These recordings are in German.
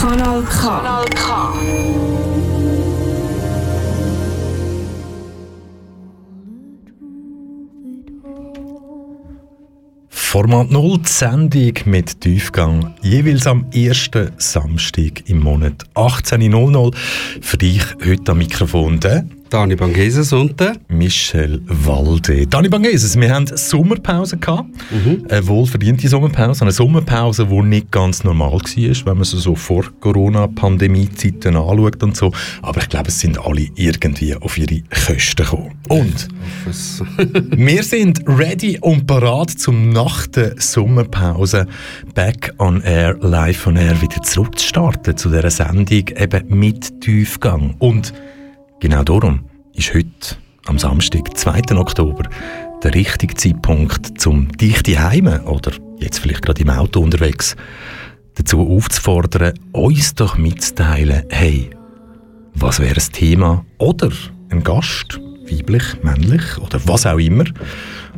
Kanal K. Format 0, die Sendung mit Tiefgang, jeweils am ersten Samstag im Monat 18.00. Für dich heute am Mikrofon der Dani Bangeses und der Michel Walde. Dani Bangeses, wir haben Sommerpause gehabt. Mhm. Eine wohlverdiente Sommerpause. Eine Sommerpause, die nicht ganz normal war, wenn man sie so vor Corona-Pandemie-Zeiten anschaut und so. Aber ich glaube, es sind alle irgendwie auf ihre Kosten gekommen. Und wir sind ready und parat zum nach der Sommerpause Back on Air, live on Air wieder zurückzustarten zu dieser Sendung eben mit Tiefgang. Und Genau darum ist heute, am Samstag, 2. Oktober, der richtige Zeitpunkt, zum dich Heime oder jetzt vielleicht gerade im Auto unterwegs, dazu aufzufordern, uns doch mitzuteilen, hey, was wäre das Thema oder ein Gast, weiblich, männlich oder was auch immer,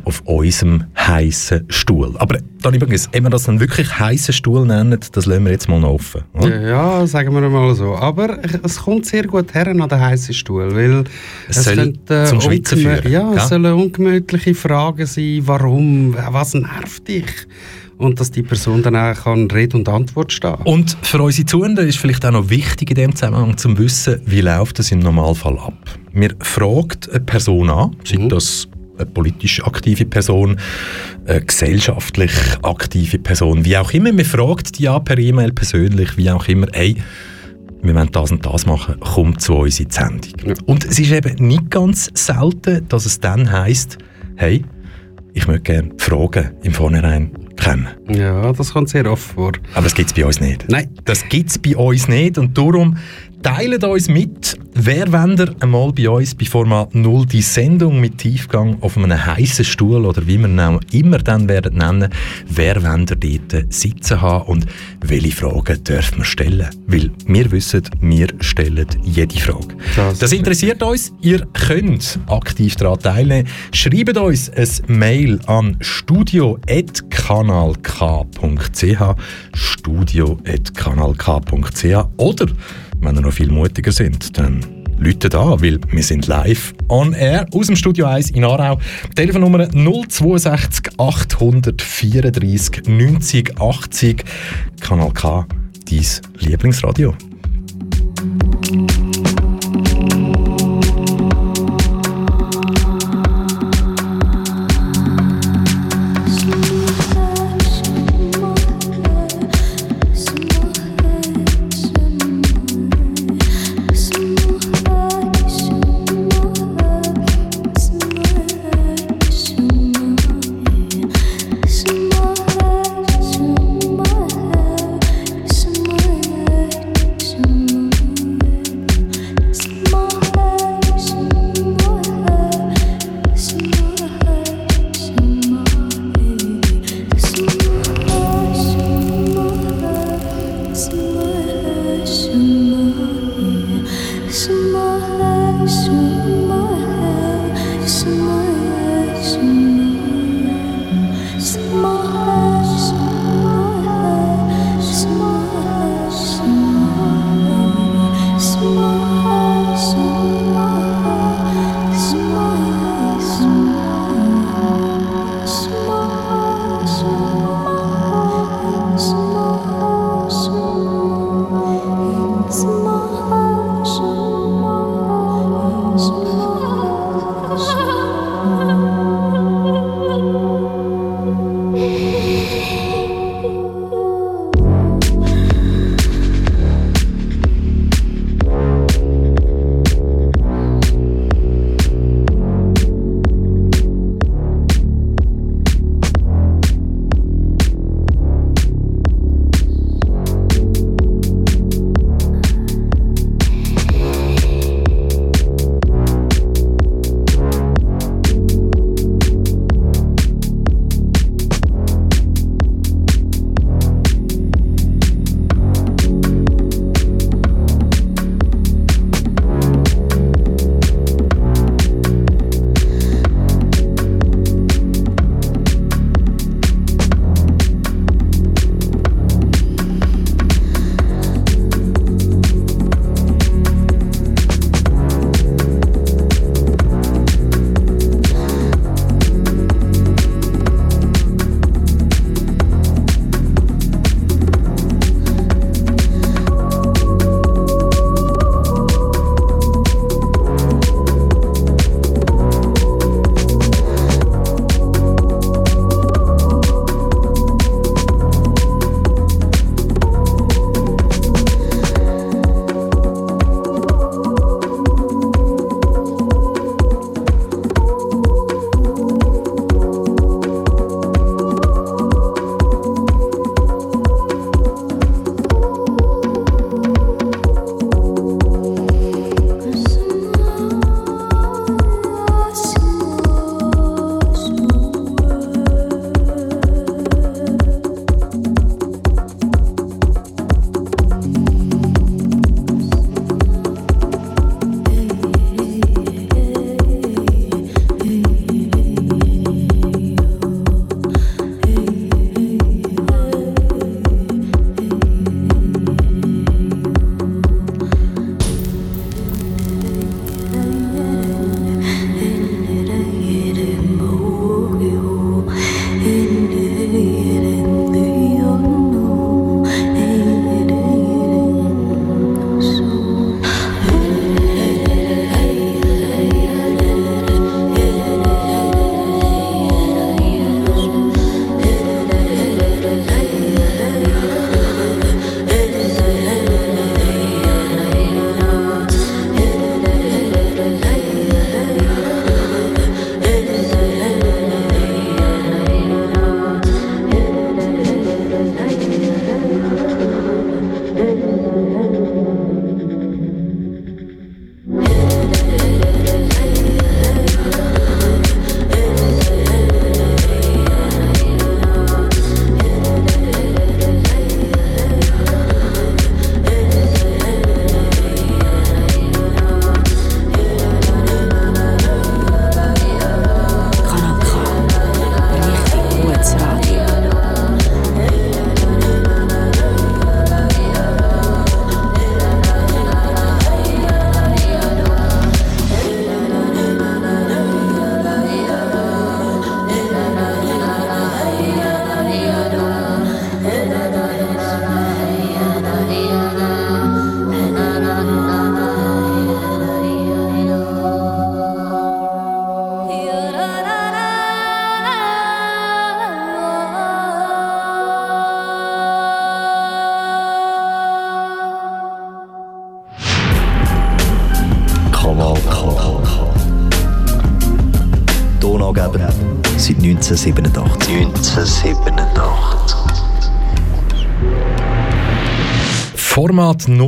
auf unserem heißen Stuhl. Aber dann übrigens, ob wir das dann wirklich heißen Stuhl nennen, das lassen wir jetzt mal noch offen. Oder? Ja, sagen wir mal so. Aber es kommt sehr gut her an den heißen Stuhl, weil es, es soll könnte, äh, zum Schwitzen führen. Ja, es sollen ungemütliche Fragen sein, warum, was nervt dich? und dass die Person dann auch kann Rede und Antwort stehen Und für unsere Zuhörer ist vielleicht auch noch wichtig in dem Zusammenhang zu wissen, wie läuft das im Normalfall ab. Wir fragen eine Person an, sei mhm. das eine politisch aktive Person, eine gesellschaftlich aktive Person, wie auch immer. Man fragt die an per E-Mail persönlich, wie auch immer, hey, wir wollen das und das machen, kommt zu uns in die Sendung. Ja. Und es ist eben nicht ganz selten, dass es dann heisst, hey, ich möchte gerne Fragen im Vornherein kennen. Ja, das kommt sehr oft vor. Aber das gibt es bei uns nicht. Nein. Das gibt es bei uns nicht und darum Teilt uns mit, wer wendet einmal bei uns bei Format 0 die Sendung mit Tiefgang auf einem heißen Stuhl oder wie wir ihn auch immer dann werden nennen, wer wendet dort sitzen haben und welche Fragen dürfen wir stellen? Weil wir wissen, wir stellen jede Frage. Das, das interessiert uns. Ihr könnt aktiv daran teilnehmen. Schreibt uns ein Mail an studio.kanalk.ch studio.kanalk.ch oder wenn ihr noch viel mutiger sind, dann Leute an, weil wir sind live on air aus dem Studio 1 in Aarau. Telefonnummer 062 834 90 80. Kanal K, dein Lieblingsradio.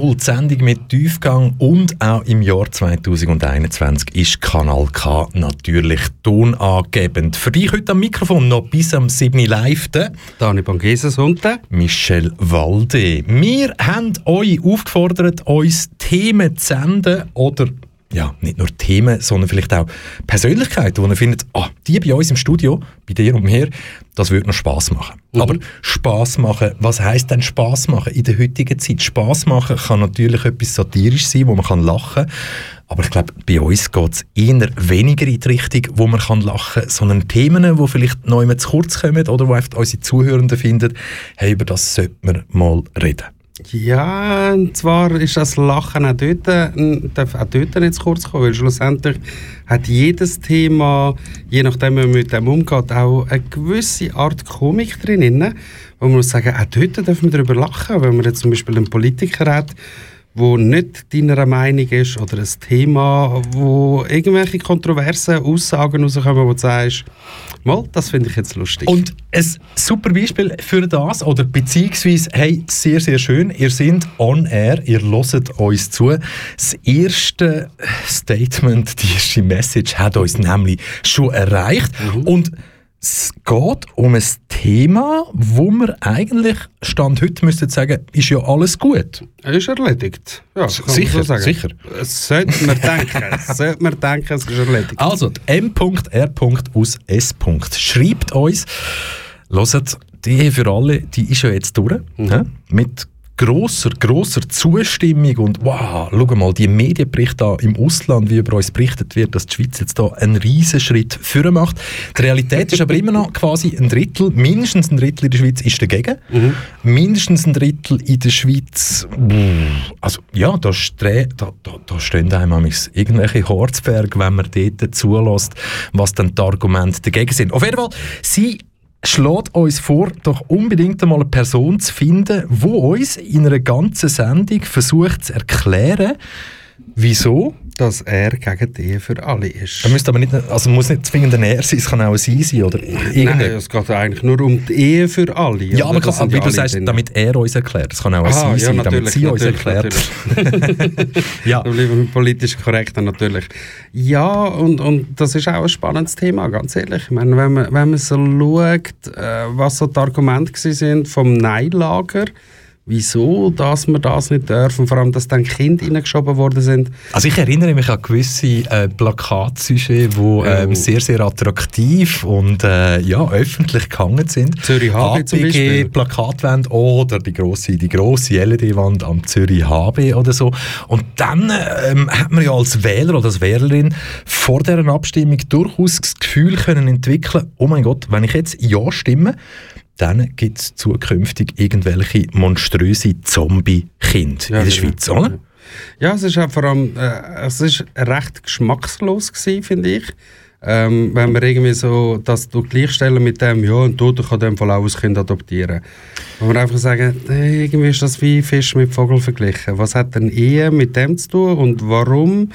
0, die Sendung mit Tiefgang und auch im Jahr 2021 ist Kanal K natürlich tonangebend. Für dich heute am Mikrofon noch bis am 7. Live. Dani Bangeses und Michel Walde. Wir haben euch aufgefordert, uns Themen zu senden oder ja, nicht nur Themen, sondern vielleicht auch Persönlichkeiten, wo ihr findet, ah, die bei uns im Studio, bei dir und mir, das würde noch Spaß machen. Mhm. Aber Spaß machen, was heißt denn Spaß machen in der heutigen Zeit? Spaß machen kann natürlich etwas satirisch sein, wo man kann lachen aber ich glaube, bei uns geht es eher weniger in die Richtung, wo man kann lachen kann, sondern Themen, die vielleicht noch immer zu kurz kommen oder wo einfach unsere Zuhörenden finden, hey, über das sollte man mal reden. Ja, und zwar ist das Lachen auch dort, darf auch dort zu kurz kommen, weil schlussendlich hat jedes Thema, je nachdem, wie man mit dem umgeht, auch eine gewisse Art Komik drin, wo man muss sagen, auch dort dürfen wir darüber lachen, wenn man jetzt zum Beispiel einen Politiker hat, wo nicht deiner Meinung ist oder ein Thema, wo irgendwelche kontroversen Aussagen rauskommen, wo du sagst, mal, das finde ich jetzt lustig. Und ein super Beispiel für das, oder beziehungsweise, hey, sehr, sehr schön, ihr seid on air, ihr hört uns zu. Das erste Statement, die erste Message hat uns nämlich schon erreicht mhm. und es geht um ein Thema, wo wir eigentlich Stand heute müssten sagen, ist ja alles gut. Ist erledigt. Ja, sicher, so sicher. Es sollte man denken. es sollte man denken, es ist erledigt. Also, M.R. aus S. schreibt uns, hört, die für alle, die ist ja jetzt durch. Mhm. Mit grosser, grosser Zustimmung und wow, schau mal, die Medienberichte im Ausland, wie über uns berichtet wird, dass die Schweiz jetzt da einen riesen Schritt führen macht. Die Realität ist aber immer noch quasi ein Drittel, mindestens ein Drittel in der Schweiz ist dagegen. Mhm. Mindestens ein Drittel in der Schweiz, also ja, da, da, da, da stehen einem irgendwelche Harzberge, wenn man dort zulässt, was dann die Argumente dagegen sind. Auf jeden Fall, sie schlägt uns vor, doch unbedingt einmal eine Person zu finden, die uns in einer ganzen Sendung versucht zu erklären, wieso dass er gegen die Ehe für alle ist. Er müsste aber nicht, also muss nicht zwingend ein Er sein, es kann auch ein Sie sein oder Nein, es geht eigentlich nur um die Ehe für alle. Ja, aber kann, wie du sagst, damit er uns erklärt. Es kann auch ein ah, Sie ja, sein, damit sie uns erklärt. ja. Da bleiben wir politisch korrekt natürlich. Ja, und, und das ist auch ein spannendes Thema, ganz ehrlich. Ich meine, wenn man, wenn man so schaut, äh, was so die Argumente sind vom Nein-Lager, wieso dass wir das nicht dürfen, vor allem, dass dann Kinder reingeschoben worden sind. Also ich erinnere mich an gewisse äh, Plakatsujets, die ähm, sehr, sehr attraktiv und äh, ja, öffentlich gehangen sind. Zürich HB zum Beispiel. Plakatwand oder die grosse, die grosse LED-Wand am Zürich HB oder so. Und dann ähm, hat man ja als Wähler oder als Wählerin vor dieser Abstimmung durchaus das Gefühl können entwickeln, oh mein Gott, wenn ich jetzt Ja stimme, dann gibt es zukünftig irgendwelche monströse Zombie-Kinder ja, in der Schweiz, oder? Ja, es ist auch vor allem, äh, es ist recht geschmackslos gewesen, finde ich. Ähm, wenn wir irgendwie so das gleichstellen mit dem, ja, ein Toter kann dem Fall auch ein Kind adoptieren. Wo wir einfach sagen, hey, irgendwie ist das wie Fisch mit Vogel verglichen. Was hat denn Ehe mit dem zu tun und warum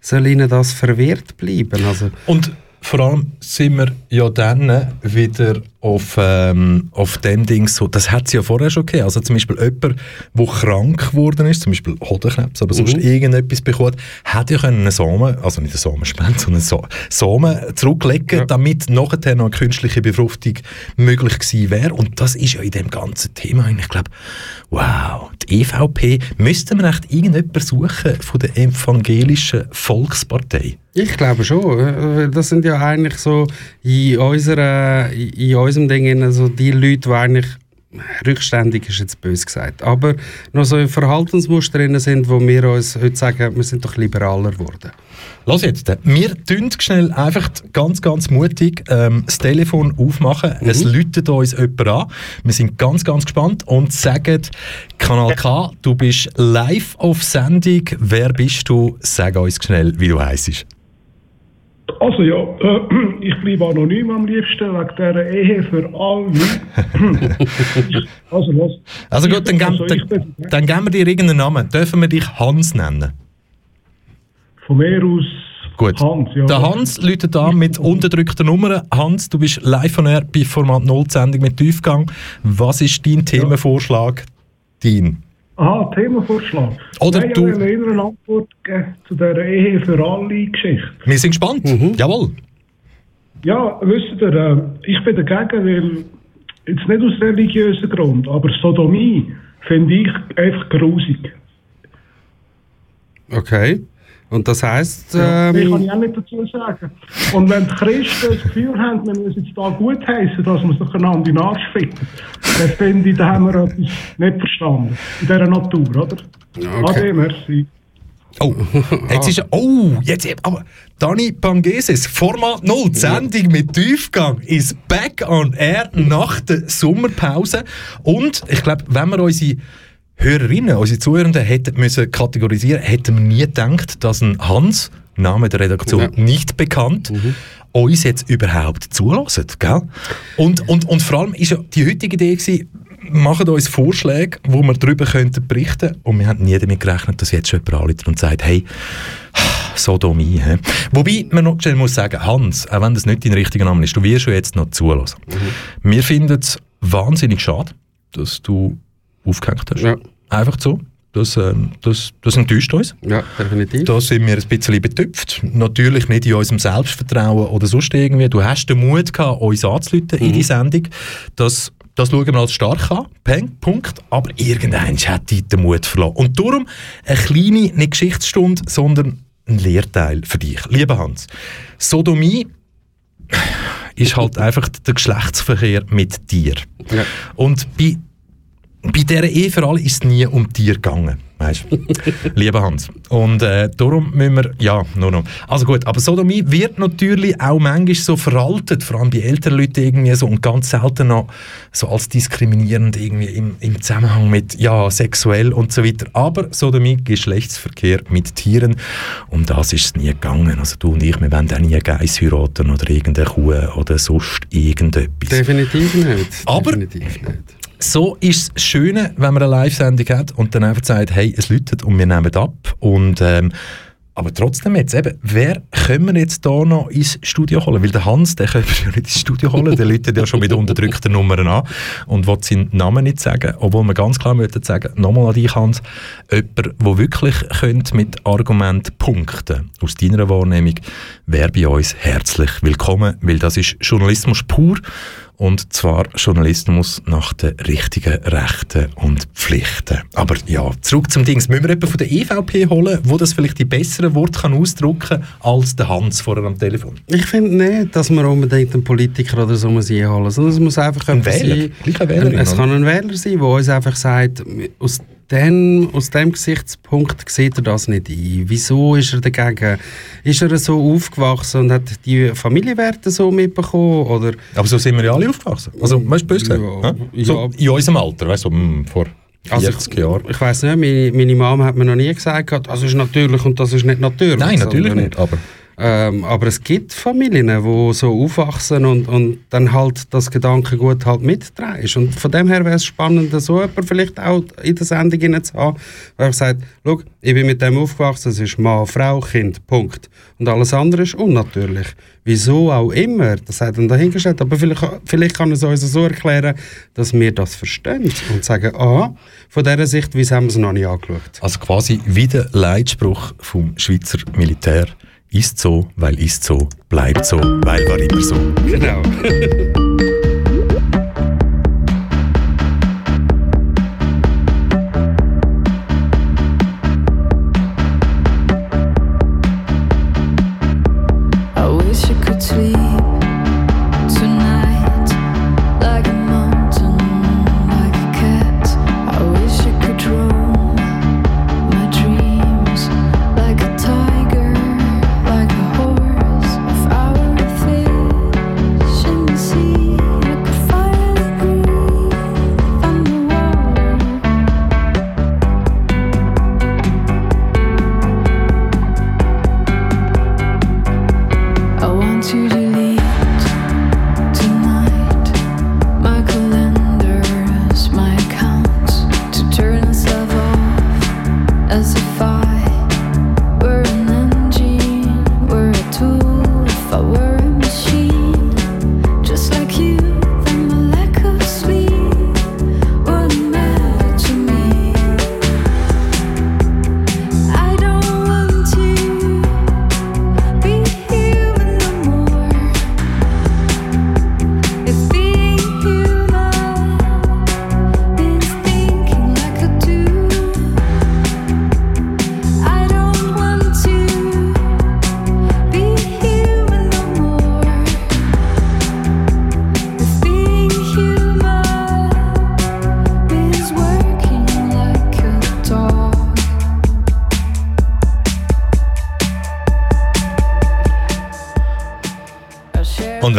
soll ihnen das verwehrt bleiben? Also, und vor allem sind wir ja dann wieder auf, ähm, auf dem Ding so, das hat es ja vorher schon gegeben. Also zum Beispiel jemand, der krank geworden ist, zum Beispiel Hodenkrebs oder sonst mhm. irgendetwas bekommen, hätte ja können einen Samen, also nicht einen Samenspende, sondern einen Samen zurücklegen, ja. damit nachher noch eine künstliche Befruchtung möglich gewesen wäre. Und das ist ja in dem ganzen Thema ich glaube, wow, die EVP, müsste man echt irgendjemanden suchen von der evangelischen Volkspartei? Ich glaube schon. Das sind ja eigentlich so in unserer, in unserem Ding also die Leute, die eigentlich rückständig ist jetzt bös gesagt, aber noch so Verhaltensmuster drin sind, wo wir uns heute sagen, wir sind doch liberaler geworden. Los jetzt, wir tun schnell einfach ganz, ganz mutig ähm, das Telefon aufmachen. Mhm. Es läutet uns jemand an. Wir sind ganz, ganz gespannt und sagen, Kanal K, du bist live auf Sendung. Wer bist du? Sag uns schnell, wie du heisst. Also ja, äh, ich bleibe anonym am liebsten, wegen dieser Ehe für alle. also was? Also gut, dann, also, dann, dann, dann geben wir dir irgendeinen Namen. Dürfen wir dich Hans nennen? Von mir aus Gut. Hans, ja. Der Hans läutet an mit unterdrückten Nummern. Hans, du bist live von Air bei Format 0 Sendung mit Tiefgang. Was ist dein Themenvorschlag? Dein. Aha, Themenvorschlag. Oder Nein, du- Ich will eher eine Antwort geben zu dieser Ehe für alle Geschichte. Wir sind gespannt. Jawohl. Ja, wisst ihr, ich bin dagegen, weil, jetzt nicht aus religiösen Grund, aber Sodomie finde ich einfach grusig. Okay. Und das heisst, Mehr kann ähm, ich auch nicht dazu sagen. Und wenn die Christen das Gefühl haben, wir müssen jetzt da gut heißen, dass wir sich einander in den Arsch ficken, dann finde ich, da haben wir etwas nicht verstanden. In dieser Natur, oder? Ade, merci. Oh, jetzt ist Oh, jetzt aber Dani Pangeses, Format 0, die Sendung mit Tiefgang ist back on air nach der Sommerpause. Und ich glaube, wenn wir unsere Hörerinnen, unsere Zuhörenden hätten müssen kategorisieren, hätten wir nie gedacht, dass ein Hans, Name der Redaktion Ja. nicht bekannt, uns jetzt überhaupt zulässt, gell? Und, und, und vor allem ist ja die heutige Idee gewesen, machen uns Vorschläge, wo wir darüber könnten berichten und wir haben nie damit gerechnet, dass jetzt schon jemand anruft und sagt, hey, Sodomie. He? Wobei man noch schnell muss sagen, Hans, auch wenn das nicht dein richtiger Name ist, du wirst schon jetzt noch zulassen. Wir finden es wahnsinnig schade, dass du aufgehängt hast. Ja. Einfach so. Das, ähm, das, das enttäuscht uns. ja, definitiv. Da sind wir ein bisschen betüpft. Natürlich nicht in unserem Selbstvertrauen oder sonst irgendwie. Du hast den Mut gehabt, uns anzuleiten in die Sendung. Das, das schauen wir als stark an. Peng, Punkt. Aber irgendwann hat dich der Mut verloren. Und darum eine kleine, nicht Geschichtsstunde, sondern ein Lehrteil für dich. Lieber Hans, Sodomie ist halt einfach der Geschlechtsverkehr mit dir. Ja. Und bei, bei dieser Ehe für alle ist es nie um Tier gegangen. Weißt? Lieber Hans. Und äh, darum müssen wir, ja, nur noch. Also gut, aber Sodomie wird natürlich auch manchmal so veraltet, vor allem bei älteren Leuten irgendwie so und ganz selten noch so als diskriminierend irgendwie im, im Zusammenhang mit, ja, sexuell und so weiter. Aber Sodomie, Geschlechtsverkehr mit Tieren, um das ist es nie gegangen. Also du und ich, wir wollen auch nie Geiss heiraten oder irgendeine Kuh oder sonst irgendetwas. Definitiv nicht. Aber- Definitiv nicht. So ist das Schöne, wenn man eine Live-Sendung hat und dann einfach sagt, hey, es läutet und wir nehmen ab. Und, ähm, aber trotzdem jetzt eben, wer können wir jetzt da noch ins Studio holen? Weil der Hans, der können wir ja nicht ins Studio holen, der läutet ja schon mit unterdrückten Nummern an und will seinen Namen nicht sagen, obwohl wir ganz klar möchten sagen, nochmal an dich Hans, jemand, der wirklich könnte mit Argument punkten aus deiner Wahrnehmung, wäre bei uns herzlich willkommen, weil das ist Journalismus pur und zwar Journalismus nach den richtigen Rechten und Pflichten. Aber ja, zurück zum Dings. Müssen wir jemanden von der EVP holen, wo das vielleicht die besseren Worte kann ausdrücken kann als der Hans vorher am Telefon? Ich finde nicht, dass man unbedingt einen Politiker oder so muss einholen muss, sondern es muss einfach Ein Wähler, sein. Wählerin, es kann ein Wähler sein, der uns einfach sagt, aus dem, aus dem Gesichtspunkt sieht er das nicht ein. Wieso ist er dagegen? Ist er so aufgewachsen und hat die Familienwerte so mitbekommen? Oder Aber so sind wir ja alle aufgewachsen. Also, weißt du, böse gesagt? Ja, so in unserem Alter, weißt du, so, mm, vor 40 Also ich, Jahren. ich weiß nicht, meine, meine Mama hat mir noch nie gesagt, das ist natürlich und das ist nicht natürlich. Nein, natürlich sondern- nicht, aber... Ähm, aber es gibt Familien, die so aufwachsen und, und dann halt das Gedankengut halt mittragen. Und von dem her wäre es spannend, so jemanden vielleicht auch in der Sendung zu haben, der sagt, schau, ich bin mit dem aufgewachsen, es ist Mann, Frau, Kind, Punkt. Und alles andere ist unnatürlich. Wieso auch immer, das hat er dahingestellt. Aber vielleicht, vielleicht kann es uns so erklären, dass wir das verstehen und sagen, aha, von dieser Sicht, wie haben wir es noch nicht angeschaut. Also quasi wie der Leitspruch vom Schweizer Militär. Ist so, weil ist so, bleibt so, weil war immer so. Genau.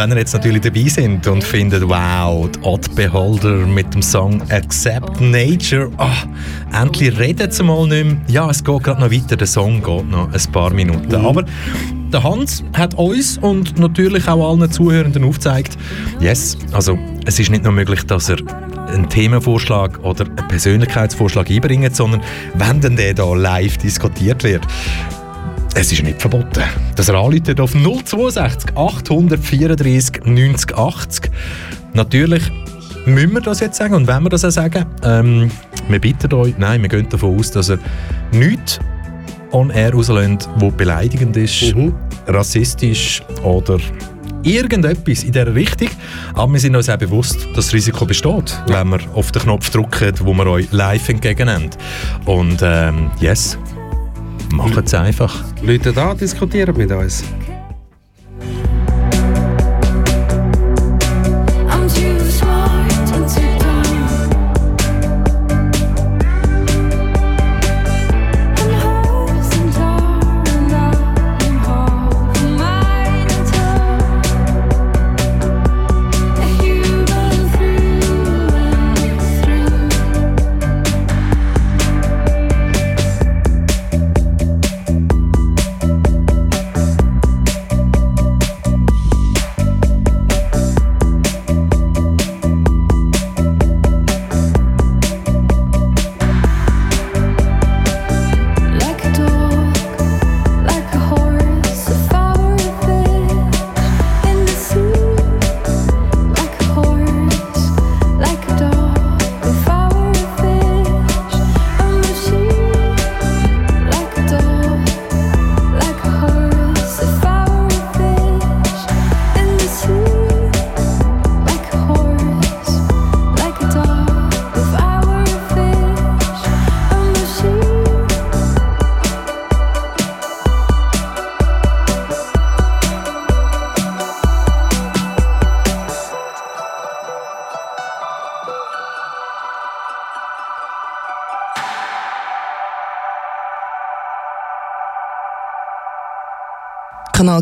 wenn ihr jetzt natürlich dabei sind und findet, wow, die Odd Beholder mit dem Song Accept Nature, ah, endlich reden sie mal nicht mehr. Ja, es geht gerade noch weiter, der Song geht noch ein paar Minuten. Mhm. Aber der Hans hat uns und natürlich auch allen Zuhörenden aufgezeigt, yes, also es ist nicht nur möglich, dass er einen Themenvorschlag oder einen Persönlichkeitsvorschlag einbringt, sondern wenn dann der da live diskutiert wird, es ist nicht verboten. Das anrufen auf 062 834 90 80. Natürlich müssen wir das jetzt sagen und wenn wir das auch sagen, ähm, wir bitten euch, nein, wir gehen davon aus, dass er nichts on air rauslässt, wo beleidigend ist, rassistisch oder irgendetwas in dieser Richtung. Aber wir sind uns auch bewusst, dass das Risiko besteht, wenn wir auf den Knopf drücken, wo wir euch live entgegennehmen. Und ähm, yes, macht es einfach. Leute da diskutieren mit uns.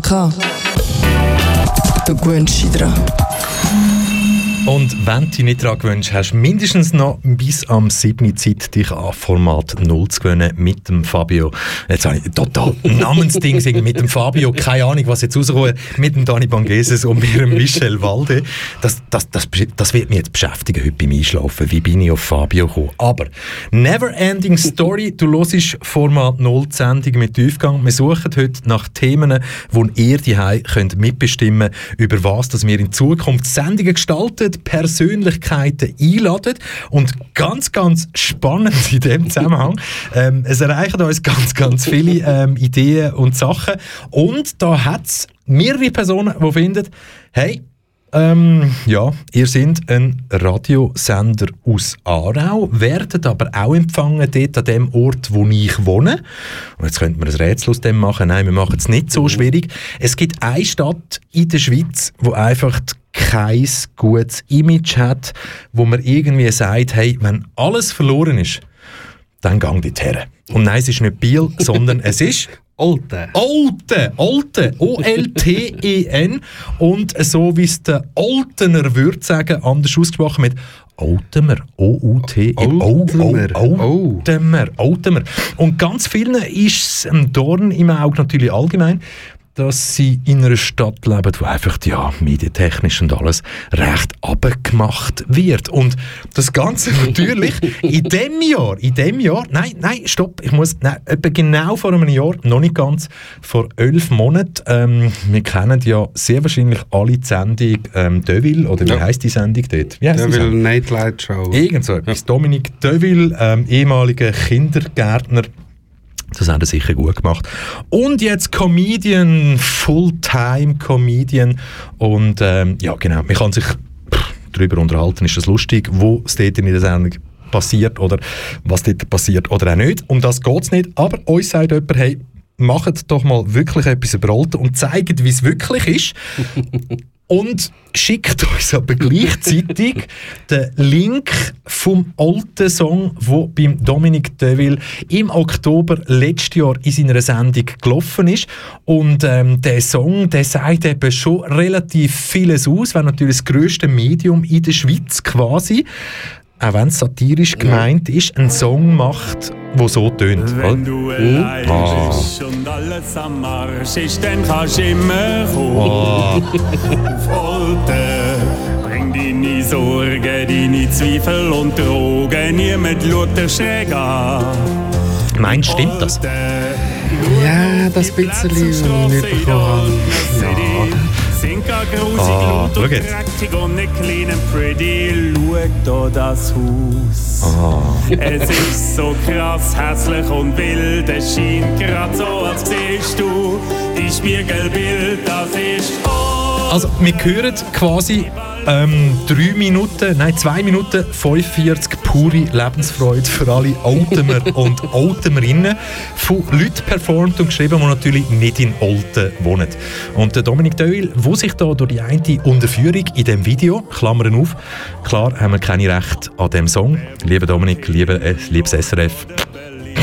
Kanal K. Du gewöhnst dich dran. Und wenn du dich nicht daran gewöhnst, hast du mindestens noch bis am 7. Uhr Zeit, dich an Format 0 zu gewöhnen mit dem Fabio. Jetzt habe ich total Namensding mit dem Fabio. Keine Ahnung, was jetzt rauskommt. Mit dem Dani Bangeses und mit dem Michel Walde. Das, das, das, das wird mich jetzt beschäftigen heute beim Einschlafen. Wie bin ich auf Fabio gekommen? Aber Never Ending Story. Du hörst Format 0 die Sendung mit Tiefgang. Wir suchen heute nach Themen, wo ihr die könnt mitbestimmen über was dass wir in Zukunft Sendungen gestalten, Persönlichkeiten einladen und ganz, ganz spannend in dem Zusammenhang, ähm, es erreichen uns ganz, ganz viele ähm, Ideen und Sachen und da hat es mehrere Personen, die finden, hey, ähm, ja, ihr seid ein Radiosender aus Aarau, werdet aber auch empfangen dort an dem Ort, wo ich wohne. Und jetzt könnte man ein Rätsel aus dem machen. Nein, wir machen es nicht so schwierig. Es gibt eine Stadt in der Schweiz, wo einfach kein gutes Image hat, wo man irgendwie sagt, hey, wenn alles verloren ist, dann gang dort her. Und nein, es ist nicht Biel, sondern es ist Alte. Olten, Olten, O-L-T-E-N. Und so wie es der Oltener würde sagen, anders ausgesprochen mit Oltemer, O-U-T-E, Oltemer. Oltemer, Oltemer. Und ganz vielen ist es ein Dorn im Auge natürlich allgemein, dass sie in einer Stadt leben, wo einfach, ja, medientechnisch und alles recht abgemacht wird. Und das Ganze natürlich in dem Jahr, in dem Jahr, nein, nein, stopp, ich muss, nein, etwa genau vor einem Jahr, noch nicht ganz, vor elf Monaten, ähm, wir kennen ja sehr wahrscheinlich alle die Sendung ähm, Deville, oder wie Ja. heisst die Sendung dort? Wie Sendung? Nightlight Show. Irgend so etwas. Dominik Deville, ähm, ehemaliger Kindergärtner, das hat er sicher gut gemacht. Und jetzt Comedian, Fulltime-Comedian. Und ähm, ja, genau, man kann sich darüber unterhalten, ist das lustig, wo es dort in der Sendung passiert oder was dort passiert oder auch nicht. Um das geht es nicht. Aber uns sagt jemand, hey, macht doch mal wirklich etwas über Alten und zeigt, wie es wirklich ist. und schickt uns aber gleichzeitig den Link vom alten Song, wo beim Dominic Deville im Oktober letztes Jahr in seiner Sendung gelaufen ist. Und ähm, der Song, der sagt eben schon relativ vieles aus, wäre natürlich das grösste Medium in der Schweiz quasi auch wenn es satirisch gemeint ist, einen Song macht, der so tönt. Wenn du allein Ah. bist und alles am Arsch ist, dann kannst du immer kommen. Oh. Auf Holte. Bring deine Sorgen, deine Zweifel und Drogen. Niemand schaut dir schräg an. Meinst du, stimmt das? Ja, das bisschen, was ich mitbekommen habe. Ah, schau jetzt. dreckig und nicht clean and pretty. Schau da das Haus. Ah. Es ist so krass, hässlich und wild. Es scheint grad so, als siehst du die Spiegelbild. Das ist Also, wir hören quasi ähm, drei Minuten, nein, zwei Minuten 45 pure Lebensfreude für alle Altemer und Altemerinnen von Leuten performt und geschrieben, die natürlich nicht in Olten wohnen. Und der Dominik Deuil, wo sich da durch die eine Unterführung in dem Video, Klammern auf, klar haben wir keine Rechte an dem Song. Lieber Dominik, lieber, äh, liebes SRF,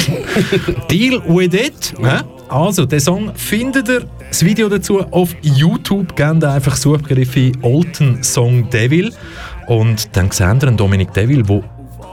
Deal with it. hä? Also, den Song findet ihr, das Video dazu auf YouTube. Gebt einfach Suchbegriffe Olten Song Devil. Und dann seht ihr einen Dominik Devil, der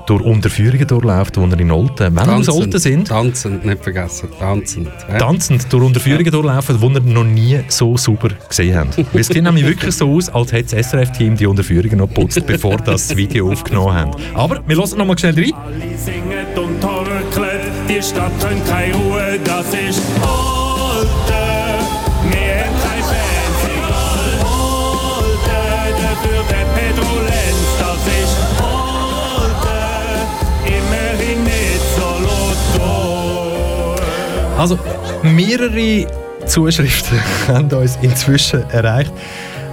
durch Unterführungen durchläuft, wo er in Olten, wenn wir aus Olten sind, Tanzend, nicht vergessen, tanzend. hä? tanzend durch Unterführungen durchlaufen, die ihr noch nie so sauber gesehen habt. Weil es sieht nämlich wirklich so aus, als hätte das SRF-Team die Unterführungen noch geputzt, bevor das Video aufgenommen haben. Aber wir hören noch mal schnell rein. alle singen und torkeln. Die Stadt hat keine Ruhe, das ist Olten. Also, mehrere Zuschriften haben uns inzwischen erreicht,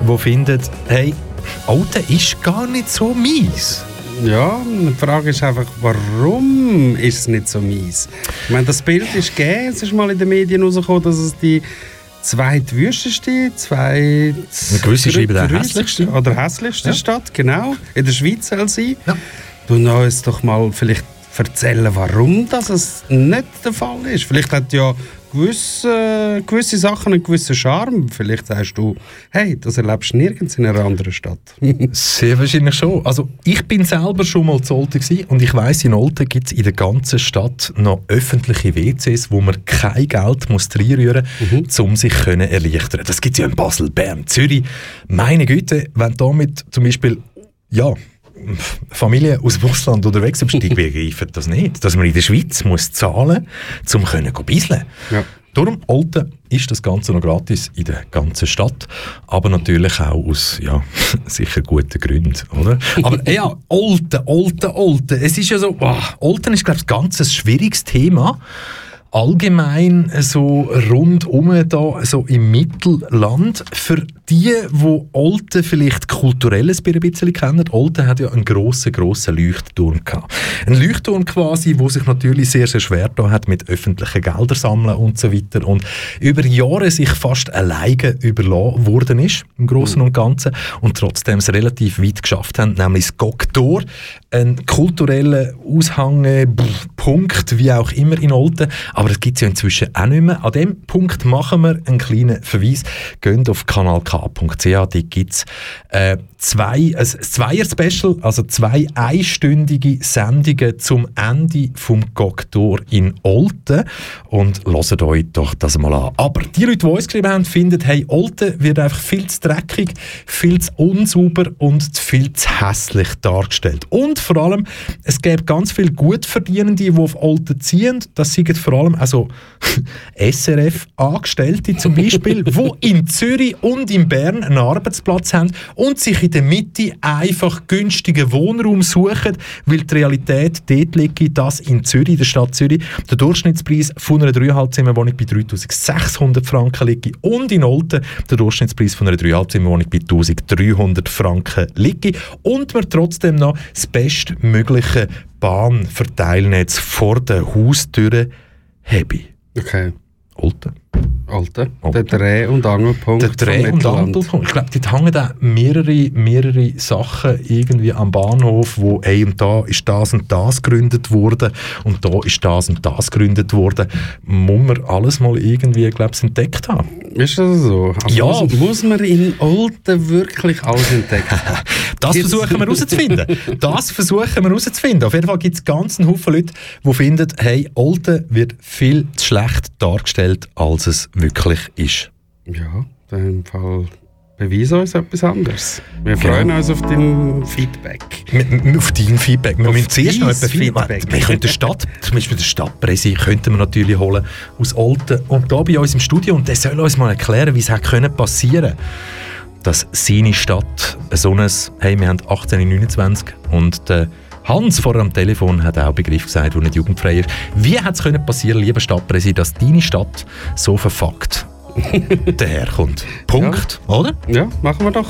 die finden, hey, Alten ist gar nicht so mies. Ja, die Frage ist einfach, warum ist es nicht so mies? Ich meine, das Bild ist gegeben, es ist mal in den Medien rausgekommen, dass es die zweitwüsteste, zweit... gewisse schreiben grüssigste hässlichste. Oder hässlichste Stadt, genau. In der Schweiz soll sie. Ja. Du uns doch mal vielleicht erzählen, warum das es nicht der Fall ist. Vielleicht hat ja gewisse, gewisse Sachen einen gewissen Charme. Vielleicht sagst du, hey, das erlebst du nirgends in einer anderen Stadt. Sehr wahrscheinlich schon. Also ich bin selber schon mal zu Olten gewesen und ich weiss, in Olten gibt es in der ganzen Stadt noch öffentliche WCs, wo man kein Geld muss reinrühren muss, um sich können erleichtern. Das gibt es ja in Basel, Bern, Zürich. Meine Güte, wenn damit zum Beispiel, ja, Familie aus dem Ausland unterwegs sind, die begreifen das nicht, dass man in der Schweiz muss zahlen muss, um können bisseln. Ja. Darum, Olten ist das Ganze noch gratis in der ganzen Stadt, aber natürlich auch aus, ja, sicher guten Gründen, oder? Aber ja, Olten, Olten, Olten, es ist ja so, wow, Olten ist, glaube ich, ein ganz ein schwieriges Thema. Allgemein so rundum da, so im Mittelland. Für die, die Olten vielleicht kulturelles ein bisschen kennen, Olten hat ja einen grossen, grossen Leuchtturm gehabt. Ein Leuchtturm quasi, wo sich natürlich sehr, sehr schwer da hat mit öffentlichen Geldern sammeln und so weiter und über Jahre sich fast alleine überlassen worden ist, im Großen und Ganzen, und trotzdem es relativ weit geschafft haben, nämlich das Goktor, ein kultureller Aushangpunkt, wie auch immer in Olten, aber das gibt es ja inzwischen auch nicht mehr. An dem Punkt machen wir einen kleinen Verweis. Geht auf kanalk.ch, dort gibt es äh, zwei, ein Zweier-Special, also zwei einstündige Sendungen zum Ende vom Goktor in Olten und hört euch doch das mal an. Aber die Leute, die uns geschrieben haben, finden, hey, Olten wird einfach viel zu dreckig, viel zu unsauber und viel zu hässlich dargestellt. Und vor allem, es gibt ganz viele Gutverdienende, die auf Olten ziehen. Das sind vor allem also SRF-Angestellte zum Beispiel, die in Zürich und in Bern einen Arbeitsplatz haben und sich in der Mitte einfach günstigen Wohnraum suchen, weil die Realität dort liegt, dass in Zürich, der Stadt Zürich, der Durchschnittspreis von einer 3,5 Zimmerwohnung bei 3600 Franken liegt und in Olten der Durchschnittspreis von einer 3,5 Zimmerwohnung bei 1300 Franken liegt und man trotzdem noch das bestmögliche Bahnverteilnetz vor der Haustüre habe. Okay. Olten. Alter, der Dreh- und Angelpunkt Der Dreh- und. Angelpunkt. Ich glaube, dort hängen mehrere, mehrere Sachen irgendwie am Bahnhof, wo ey, und da ist das und das gegründet worden und da ist das und das gegründet worden. Muss man alles mal irgendwie, glaube ich, entdeckt haben. Ist das so? Also Ja. Muss, muss man in Olten wirklich alles entdecken? Das versuchen wir herauszufinden. Das versuchen wir herauszufinden. Auf jeden Fall gibt es ganz einen Haufen Leute, die finden, hey, Olten wird viel zu schlecht dargestellt, als es wirklich ist. ja, dann im Fall beweisen uns etwas anderes. Wir Genau. freuen uns auf dein Feedback. M- Auf dein Feedback. Wir Auf müssen zuerst noch etwas Feedback. Wir könnten Stadt, zum Beispiel den Stadtpräsi könnten wir natürlich holen aus Olten und da bei uns im Studio und der soll uns mal erklären, wie es hat können passieren dass seine Stadt so ein, hey, wir haben 1829 und der Hans vor am Telefon hat auch einen Begriff gesagt, der nicht jugendfrei ist. Wie hat es können passieren, lieber Stadtpräsi, dass deine Stadt so verfuckt daherkommt? Punkt, oder? Ja, machen wir doch.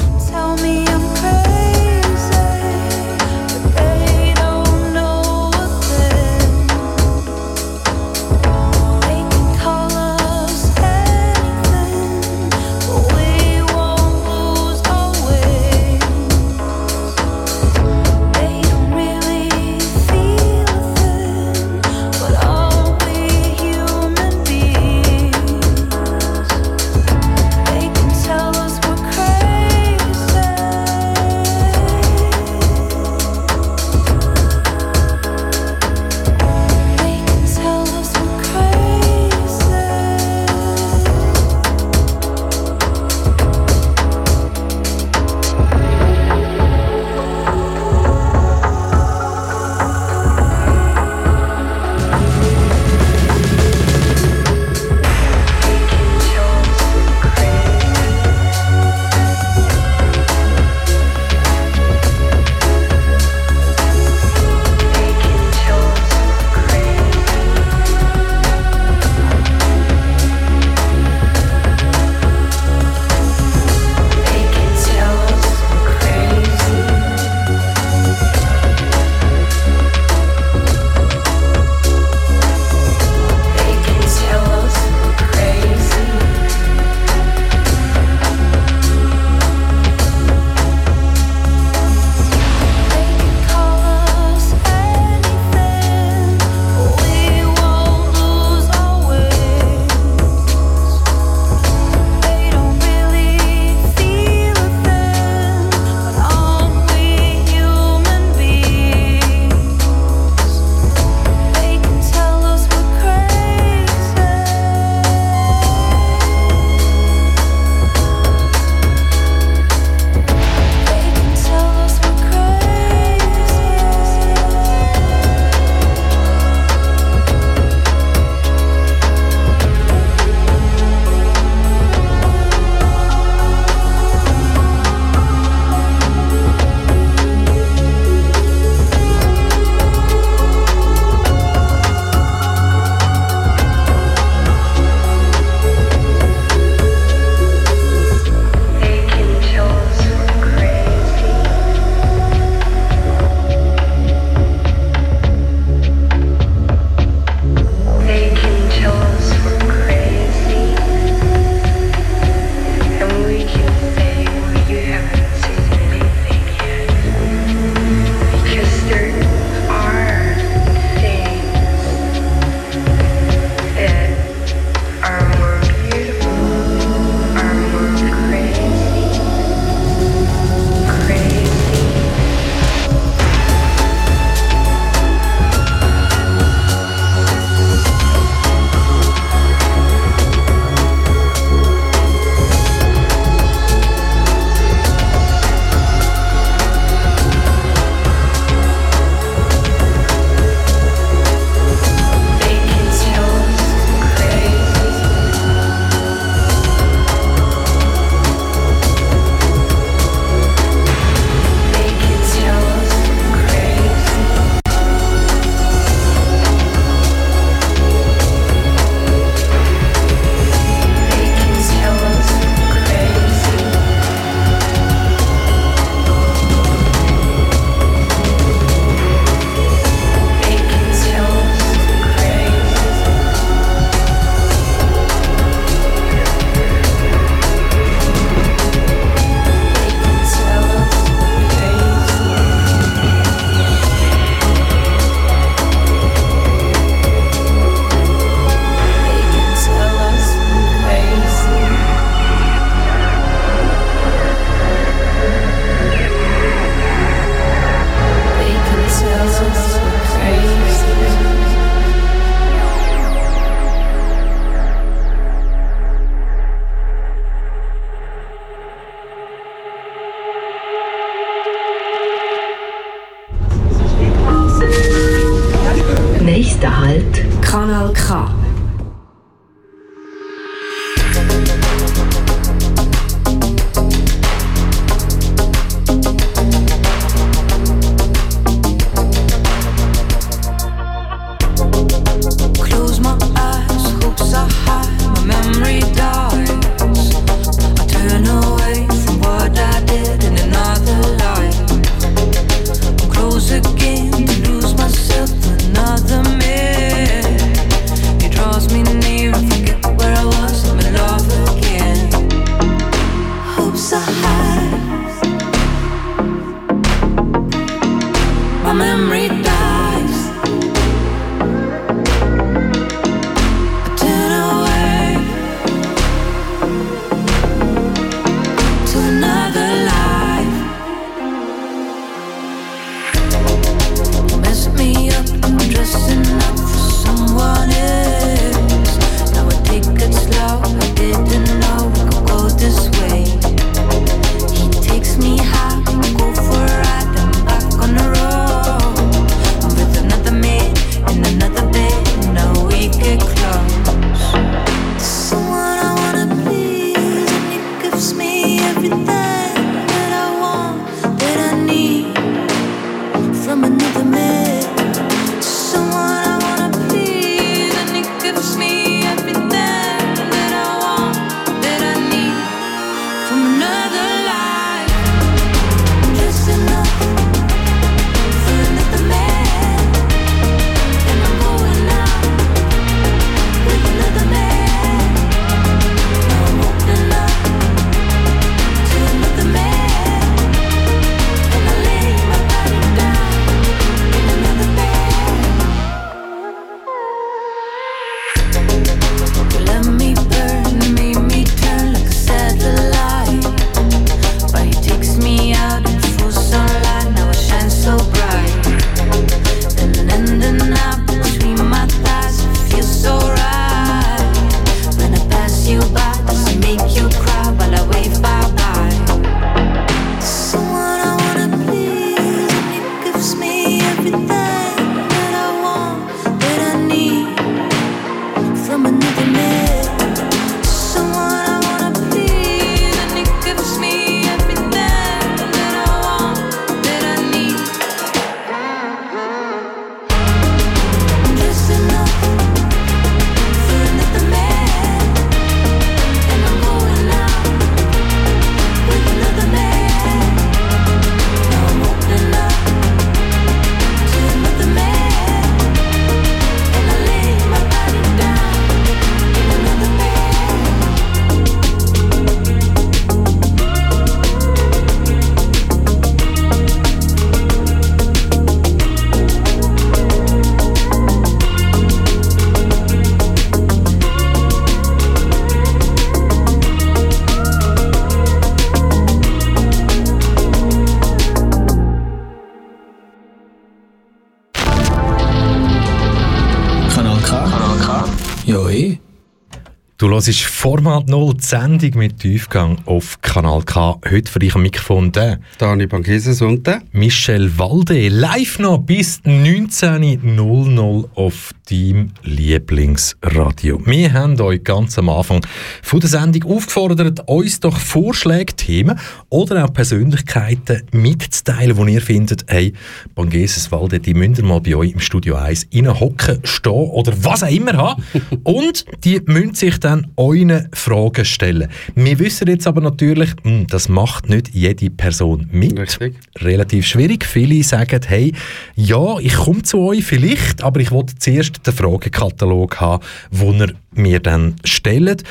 Du hörst Format 0, die Sendung mit Tiefgang auf Kanal K. Heute für dich am Mikrofon der Dani Bankeses und der Michel Walde. Live noch bis 19.00 auf deinem Lieblingsradio. Wir haben euch ganz am Anfang von der Sendung aufgefordert, uns doch Vorschläge, Themen oder auch Persönlichkeiten mitzuteilen, wo ihr findet, hey, Bangeses Walde, die müsst ihr mal bei euch im Studio 1 hocken, stehen oder was auch immer haben. Und die müssen sich dann euren Fragen stellen. Wir wissen jetzt aber natürlich, hm, das macht nicht jede Person mit. Richtig. Relativ schwierig. Viele sagen, hey, ja, ich komme zu euch vielleicht, aber ich wollte zuerst den Fragekatalog haben, den ihr mir dann stellt.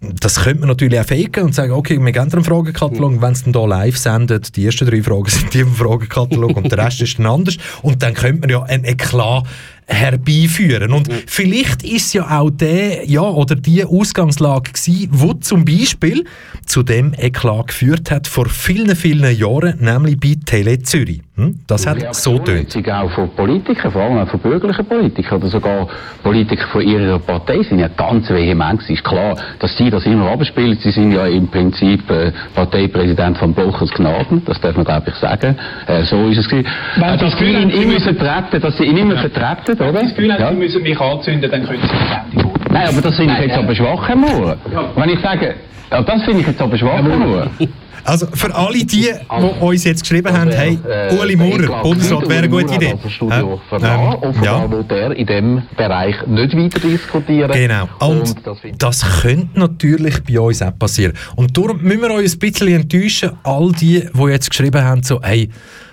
Das könnte man natürlich auch faken und sagen, okay, wir geben einen Fragekatalog, wenn es dann hier live sendet, die ersten drei Fragen sind die im Fragekatalog und der Rest ist dann anders. Und dann könnte man ja ein Eklat herbeiführen. Und vielleicht ist ja auch der, ja, oder die Ausgangslage gewesen, wo zum Beispiel zu dem Eklat geführt hat vor vielen, vielen Jahren, nämlich bei Tele Zürich. Hm? Das hat so tönt. Auch von Politikern, vor allem auch von bürgerlichen Politikern oder sogar Politiker von ihrer Partei sind ja ganz vehement. Es ist klar, dass sie das immer abspielen. Sie sind ja im Prinzip äh, Parteipräsident von Blochers Gnaden, das darf man glaube ich sagen. Äh, so ist es gewesen. Äh, dass das sie ihn Gefühl haben, immer Sie müssen- vertreten, dass sie ihn immer vertreten oder? Wenn Sie das Gefühl haben, Ja. Sie müssen mich anzünden, dann können Sie mich fertig Nein, aber das finde ich jetzt aber schwach, Herr Maurer. Wenn ich sage, ja, das finde ich jetzt aber schwach, Herr. Also für alle die, die uns jetzt geschrieben haben, hey, Uli Maurer, Bundesrat wäre eine gute Idee. Verlassen. Ähm, Offenbar ja. will er in diesem Bereich nicht weiter diskutieren. Genau. Und, das könnte natürlich bei uns auch passieren. Und darum müssen wir euch ein bisschen enttäuschen, all die, die jetzt geschrieben haben, so, hey,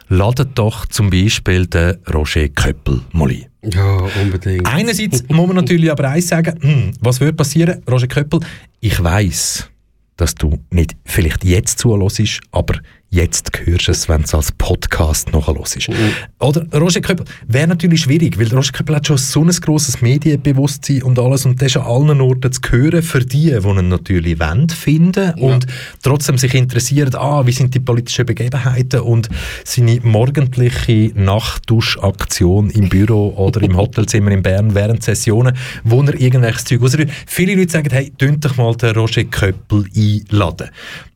ladet doch zum Beispiel den Roger Köppel mal ein. Ja, unbedingt. Einerseits muss man natürlich aber eins sagen, hm, was wird passieren, Roger Köppel? Ich weiß, dass du nicht vielleicht jetzt zuhörst, aber jetzt hörst du es, wenn es als Podcast nachhörst. Oder Roger Köppel wäre natürlich schwierig, weil Roger Köppel hat schon so ein grosses Medienbewusstsein und alles und ist an allen Orten zu hören für die, die ihn natürlich wollen finden und trotzdem sich interessieren, ah, wie sind die politischen Begebenheiten und seine morgendliche Nachtduschaktion im Büro oder im Hotelzimmer in Bern während Sessionen, wo er irgendwelches Zeug ausrührt. Viele Leute sagen, hey, tönt doch mal den Roger Köppel einladen.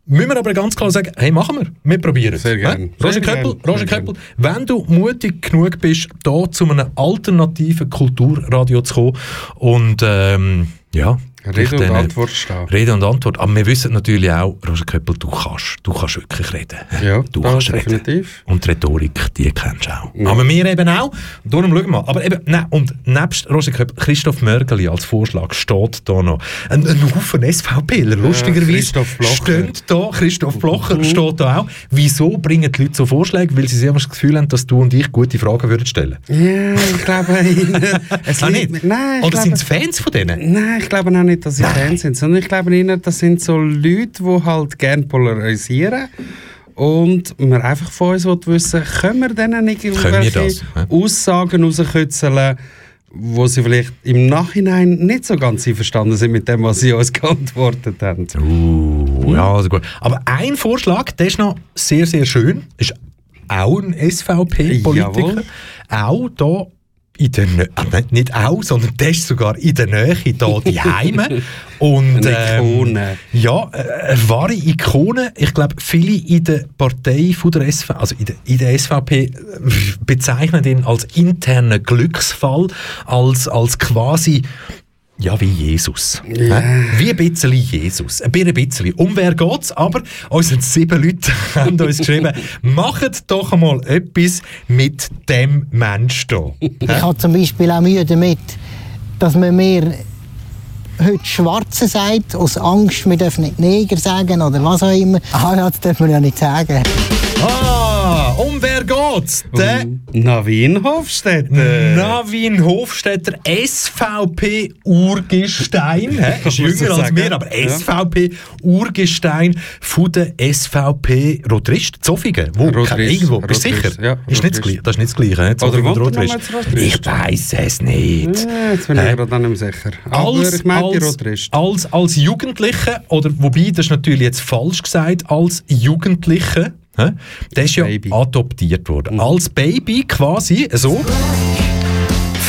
Müssen wir aber ganz klar sagen, hey, machen wir. Wir probieren es. Sehr gern. Hä? Roger Sehr Köppel, gern. Roger Köppel, wenn du mutig genug bist, da zu einem alternativen Kulturradio zu kommen und ähm, ja, Rede und Antwort stehen. Rede und Antwort. Aber wir wissen natürlich auch, Roger Köppel, du kannst, du kannst wirklich reden. Ja, du kannst reden. definitiv. Und die Rhetorik, die kennst du auch. Aber wir eben auch. Darum schauen wir mal. Aber eben, nein, und nebst Roger Köppel, Christoph Mörgeli als Vorschlag steht da noch. Ein, ein Haufen SVPler, lustigerweise. Christoph Blocher. Steht da, Christoph Blocher steht da auch. Wieso bringen die Leute so Vorschläge? Weil sie sehr das Gefühl haben, dass du und ich gute Fragen würden stellen. Ja, ich glaube, es liegt nicht? Nein, Oder sind es Fans von denen? Nein, ich glaube auch nicht, dass sie Fans sind, sondern ich glaube eher, das sind so Leute, die halt gerne polarisieren und man einfach von uns wissen, können wir denen nicht irgendwelche das, ja? Aussagen rauskitzeln, wo sie vielleicht im Nachhinein nicht so ganz einverstanden sind mit dem, was sie uns geantwortet haben. Uh, ja, also gut. Aber ein Vorschlag, der ist noch sehr, sehr schön. Ist auch ein SVP-Politiker. Auch da in der Nä ah, nicht, nicht auch, sondern der ist sogar in der Nähe da die Heime. Und. Ähm, ja, äh, eine wahre Ikone. Ich glaube, viele in der Partei von der SVP, also in der, in der SVP, äh, bezeichnen ihn als internen Glücksfall, als, als quasi ja, wie Jesus. Hä? Wie ein bisschen Jesus. Ein bisschen. Um wer geht's? Aber uns sind sieben Leute haben uns geschrieben, macht doch einmal etwas mit dem Mensch hier. Ich habe zum Beispiel auch Mühe damit, dass man mir heute Schwarze sagt, aus Angst, wir dürfen nicht Neger sagen oder was auch immer. Ah, das dürfen wir ja nicht sagen. Ah, um wer geht's? Der Navin Hofstetter. Navin Hofstetter, SVP-Urgestein. hä? Ist jünger ich als wir, aber Ja. SVP-Urgestein von der SVP Rotrist, Zofingen. Wo? Rotrist, Irgendwo. Bist du sicher? ja, ist nicht das, Rotrist. Gleiche- das ist nicht das Gleiche. Oder und Rotrist. Ich weiß es nicht. Ja, jetzt bin ich Hä? gerade nicht mehr sicher. Aber als, ich meine als, Rotrist. als, als Jugendliche, oder wobei, das ist natürlich jetzt falsch gesagt, als Jugendliche? Der ist ja adoptiert worden. Als Baby quasi, so,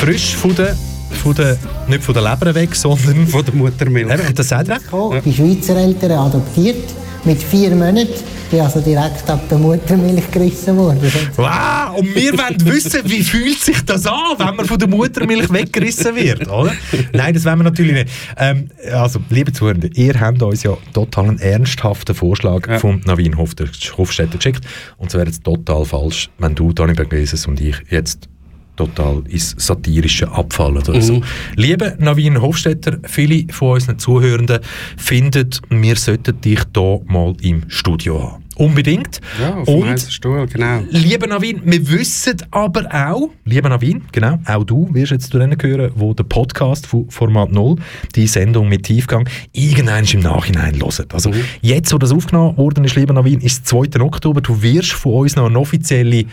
frisch von der, von der, nicht von der Leber weg, sondern von der Muttermilch. Und das sagt er. Die Schweizer Eltern adoptiert mit vier Monaten. Ich bin also direkt ab der Muttermilch gerissen worden. Wow, und wir wollen wissen, wie fühlt sich das an, wenn man von der Muttermilch weggerissen wird, oder? Nein, das wollen wir natürlich nicht. Ähm, also, liebe Zuhörer, ihr habt uns ja total einen ernsthaften Vorschlag von Navin Hofstetter geschickt. Und es wäre jetzt total falsch, wenn du, Dani Bergleses und ich jetzt total ins Satirische abfallen oder so. Mhm. Liebe Navin Hofstetter, viele von unseren Zuhörenden finden, wir sollten dich hier mal im Studio haben. Unbedingt. Ja, auf dem und Stuhl, genau. Lieber Navin, wir wissen aber auch, lieber Navin, genau, auch du wirst jetzt zu denen gehören, wo der Podcast von Format 0, die Sendung mit Tiefgang, irgendwann im Nachhinein hören. Also jetzt, wo das aufgenommen worden ist, lieber Navin, ist 2. Oktober, du wirst von uns noch eine offizielle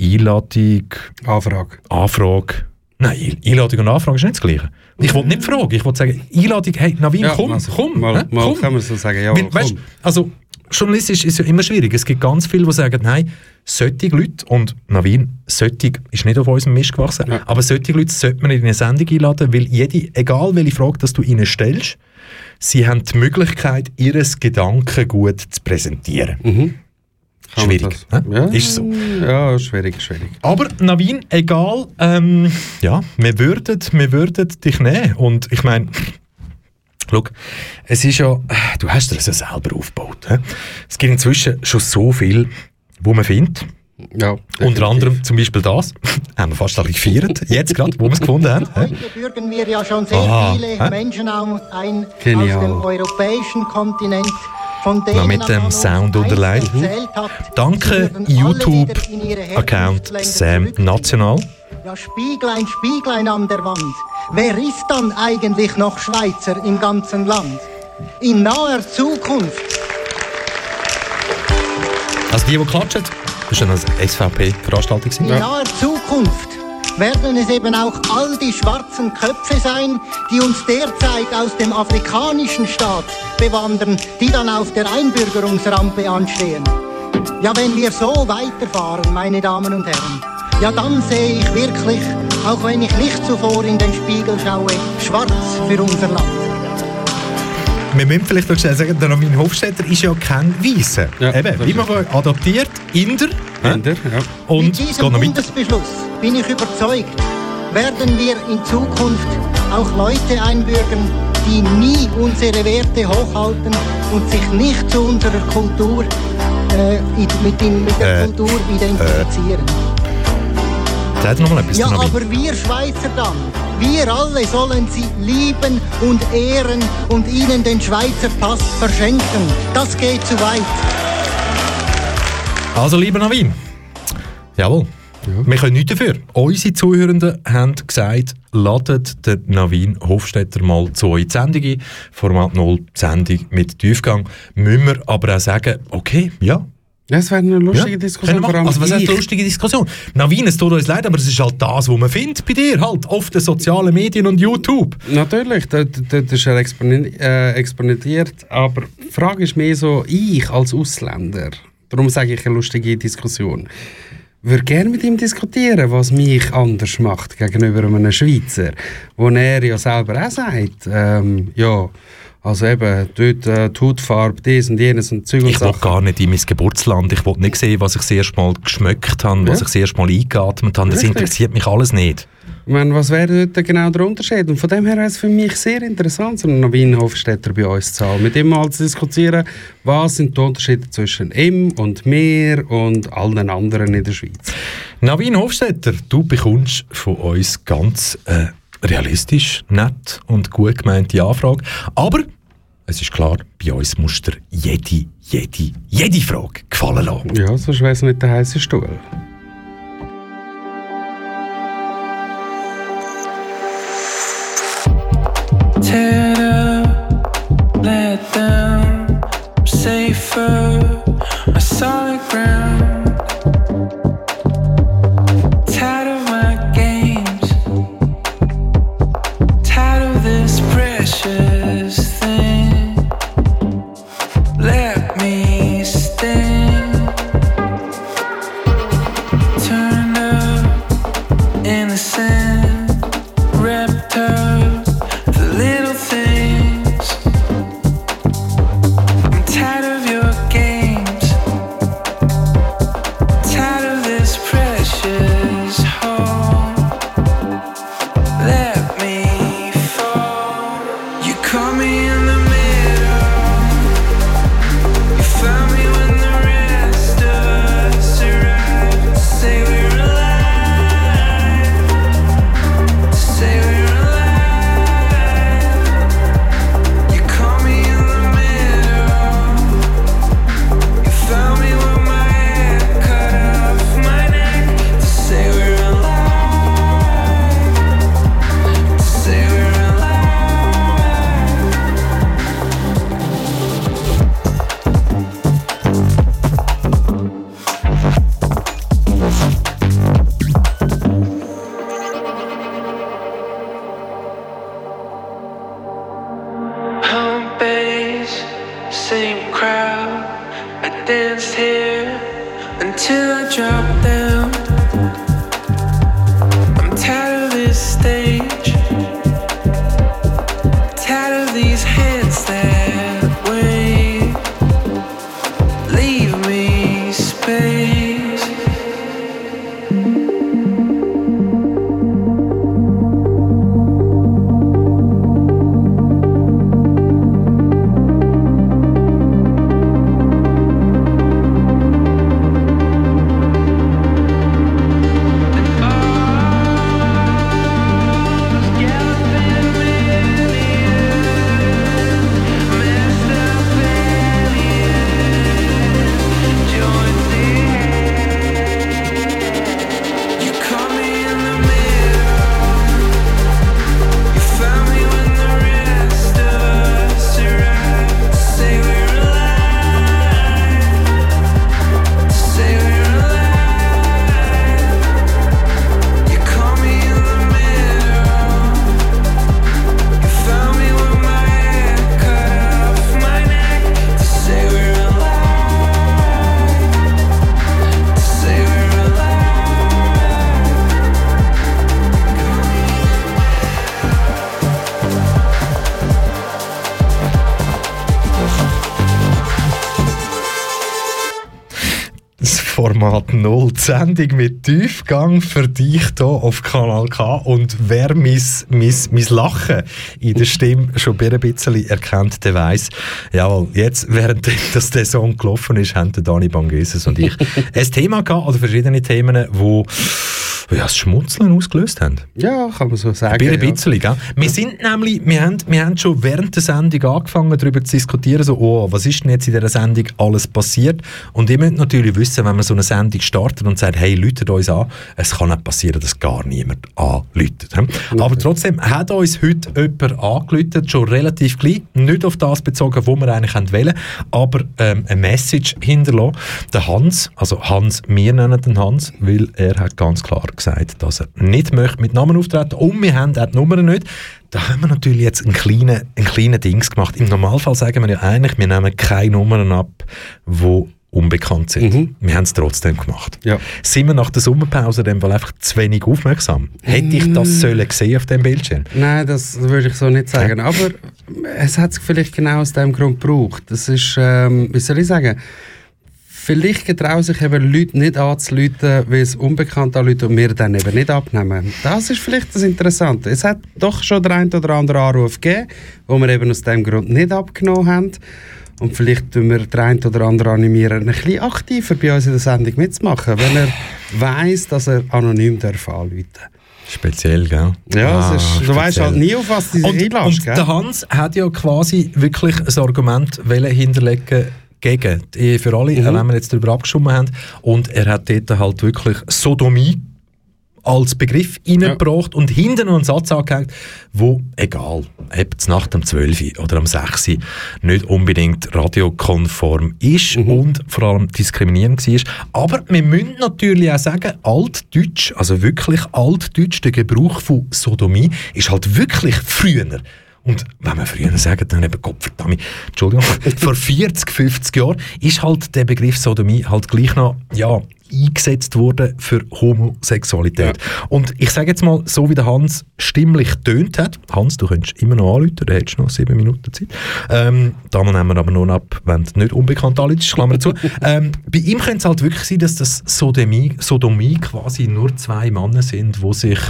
Einladung... Anfrage. Anfrage... Nein, Ein- Einladung und Anfrage ist nicht das Gleiche. Ich wollte nicht fragen, ich wollte sagen, Einladung, hey Navin, Ja, komm, also, komm, mal- hä, mal komm. kann man so sagen, ja, Weil, weißt, komm. also journalistisch ist ja immer schwierig. Es gibt ganz viele, die sagen, nein, solche Leute, und Navin, solche ist nicht auf unserem Mist gewachsen, aber solche Leute sollte man in eine Sendung einladen, weil jede, egal welche Frage dass du ihnen stellst, sie haben die Möglichkeit, ihr Gedankengut zu präsentieren. Man Schwierig. das- ne? Ja, Ist so. Ja, schwierig, schwierig. Aber Navin, egal, ähm, ja, wir würden, wir würden dich nehmen. Und ich meine, schau, es ist ja, du hast dir das ja selber aufgebaut. He? Es gibt inzwischen schon so viel, wo man findet. Ja, Unter anderem zum Beispiel das, haben wir fast alle gefeiert, jetzt gerade, wo wir es gefunden haben. he? Heute bürgen wir ja schon sehr Aha, viele hä? Menschen ein Genial. aus dem europäischen Kontinent, Noch mit dem Sound unterlegt. Danke sie würden alle YouTube wieder in ihre Account Herkunftsländer Sam. National. Ja, Spieglein, Spieglein an der Wand. Wer ist dann eigentlich noch Schweizer im ganzen Land? In naher Zukunft Also die, die klatschen, das war eine SVP-Veranstaltung. In naher Zukunft werden es eben auch all die schwarzen Köpfe sein, die uns derzeit aus dem afrikanischen Staat bewandern, die dann auf der Einbürgerungsrampe anstehen. Ja, wenn wir so weiterfahren, meine Damen und Herren, ja dann sehe ich wirklich, auch wenn ich nicht zuvor in den Spiegel schaue, schwarz für unser Land. Wir müssen vielleicht noch schnell sagen, der Armin Hofstetter ist ja kein Weißer. Eben, wie man adoptiert, Inder. Inder, ja. Und Mit diesem. Bundesbeschluss bin ich überzeugt, werden wir in Zukunft auch Leute einbürgern, die nie unsere Werte hochhalten und sich nicht zu unserer Kultur äh, mit, dem, mit der Äh, Kultur identifizieren. Sag noch mal etwas, ja, aber wir Schweizer dann, wir alle sollen sie lieben und ehren und ihnen den Schweizer Pass verschenken. Das geht zu weit. Also, lieber Navin. Jawohl. Wir können nichts dafür. Unsere Zuhörenden haben gesagt, ladet den Navin Hofstetter mal zu euch Sendung ein. Format 0, die Sendung mit Tiefgang. Müssen wir aber auch sagen, okay, ja. Ja, es wäre eine lustige Ja, Diskussion. vor allem. Also, was heißt lustige Diskussion? Navin, es tut uns leid, aber es ist halt das, was man findet bei dir, halt, auf den sozialen Medien und YouTube. Natürlich, dort, dort ist exponi- äh, exponentiert, aber die Frage ist mehr so, ich als Ausländer, darum sage ich eine lustige Diskussion, würde gerne mit ihm diskutieren, was mich anders macht gegenüber einem Schweizer, wo er ja selber auch sagt, ähm, ja, also eben, dort äh, die Hautfarbe, dies und jenes und Zeug und Ich will gar nicht in mein Geburtsland. Ich will nicht sehen, was ich das erste Mal geschmeckt habe, was Ja. ich das erste Mal eingeatmet habe. Das Richtig. interessiert mich alles nicht. Meine, was wäre dort genau der Unterschied? Und von dem her ist es für mich sehr interessant, so einen Navin Hofstetter bei uns zu haben. Mit ihm mal zu diskutieren, was sind die Unterschiede zwischen ihm und mir und allen anderen in der Schweiz. Navin Hofstetter, du bekommst von uns ganz äh, realistisch, nett und gut gemeinte Anfrage. Aber es ist klar, bei uns musst du dir jede, jede, jede Frage gefallen lassen. Ja, sonst wäre es nicht der heiße Stuhl. down. I'm safer. My solid ground. Sendung mit Tiefgang für dich hier auf Kanal K. Und wer mein, mein, mein Lachen in der Stimme schon ein bisschen erkennt, der weiss, jawohl, jetzt, während das der Song gelaufen ist, haben Dani Bangeses und ich ein Thema gehabt, oder verschiedene Themen, wo ja, das Schmunzeln ausgelöst haben. Ja, kann man so sagen. Ein ja. bisschen, gell? Wir sind nämlich, wir haben, wir haben schon während der Sendung angefangen, darüber zu diskutieren, so, oh, was ist denn jetzt in dieser Sendung alles passiert? Und ihr müsst natürlich wissen, wenn man so eine Sendung startet und sagt, hey, läutet uns an, es kann nicht passieren, dass gar niemand anläutet. Aber trotzdem hat uns heute jemand angeläutet, schon relativ klein, nicht auf das bezogen, wo wir eigentlich wollen, aber ähm, eine Message hinterlassen. Der Hans, also Hans, wir nennen den Hans, weil er hat ganz klar gesagt, dass er nicht möchte mit Namen auftreten und wir haben auch die Nummer nicht. Da haben wir natürlich jetzt einen kleinen, einen kleinen Dings gemacht. Im Normalfall sagen wir ja eigentlich, wir nehmen keine Nummern ab, wo unbekannt sind. Wir haben es trotzdem gemacht. Ja. Sind wir nach der Sommerpause dem Fall einfach zu wenig aufmerksam? Hätte ich das sollen gesehen auf dem Bildschirm? Nein, das würde ich so nicht sagen. Aber es hat es vielleicht genau aus dem Grund gebraucht. Das ist, ähm, wie soll ich sagen, vielleicht getrauen sich eben Leute nicht anzuleuten, weil es unbekannt anrufen und wir dann eben nicht abnehmen. Das ist vielleicht das Interessante. Es hat doch schon der ein oder andere Anruf gegeben, wo wir eben aus dem Grund nicht abgenommen haben. Und vielleicht tun wir den einen oder anderen animieren, ein bisschen aktiver bei uns in der Sendung mitzumachen, wenn er weiss, dass er anonym darf anrufen Speziell, gell? Ja, es ist, du weißt halt nie, auf was du dich und, einlässt, und gell? der Hans hat ja quasi wirklich ein Argument wollen hinterlegen gegen, die- für alle, Mhm. wenn wir jetzt darüber abgestimmt haben. Und er hat dort halt wirklich Sodomie als Begriff reingebracht und hinten noch einen Satz angehängt, wo, egal, ob es Nacht um 12 Uhr oder um 6 Uhr nicht unbedingt radiokonform ist Mhm. und vor allem diskriminierend war. Aber wir müssen natürlich auch sagen, Altdeutsch, also wirklich Altdeutsch, der Gebrauch von Sodomie, ist halt wirklich früher. Und wenn wir früher sagen, dann eben Gott verdammt, Entschuldigung, vor 40, 50 Jahren ist halt der Begriff Sodomie halt gleich noch, ja, eingesetzt worden für Homosexualität. Und ich sage jetzt mal, so wie der Hans stimmlich tönt hat, Hans, du könntest immer noch anrufen, du hättest noch sieben Minuten Zeit. Ähm, Damen nehmen wir aber nur ab, wenn du nicht unbekannt anrufst, Klammer zu. ähm, bei ihm könnte es halt wirklich sein, dass das Sodomie, Sodomie quasi nur zwei Männer sind, wo sich,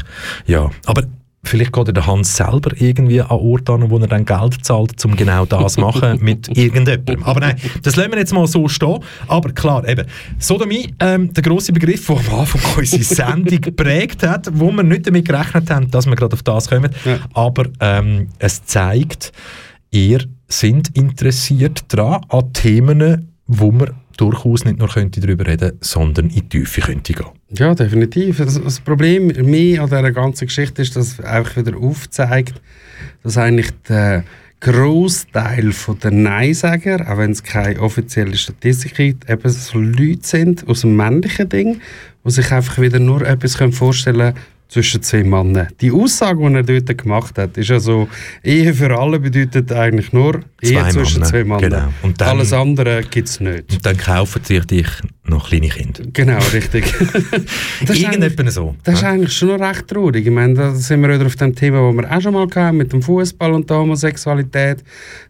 ja, aber Vielleicht geht ja der Hans selber irgendwie an Ort an, wo er dann Geld zahlt, um genau das zu machen mit irgendjemandem. Aber nein, das lassen wir jetzt mal so stehen. Aber klar, eben, Sodomie, ähm, der grosse Begriff, der am Anfang unsere Sendung geprägt hat, wo wir nicht damit gerechnet haben, dass wir gerade auf das kommen. Aber ähm, es zeigt, ihr sind interessiert daran, an Themen, wo man durchaus nicht nur könnte darüber reden sondern in die Tiefe könnte gehen. Ja, definitiv. Das, das Problem mir an dieser ganzen Geschichte ist, dass einfach wieder aufzeigt, dass eigentlich der Großteil der Neinsager, auch wenn es keine offizielle Statistik gibt, eben so Leute sind aus dem männlichen Ding, die sich einfach wieder nur etwas vorstellen können zwischen zwei Männern. Die Aussage, die er dort gemacht hat, ist ja so, Ehe für alle bedeutet eigentlich nur Ehe Zwei zwischen Männer, zwei Männern. genau. Und dann- Alles andere gibt es nicht. Und dann kaufen sich dich noch kleine Kinder. Genau, richtig. Das ist Irgendetwas so. Das ist eigentlich schon noch recht traurig. Ich meine, da sind wir wieder auf dem Thema, das wir auch schon mal hatten, mit dem Fußball und der Homosexualität,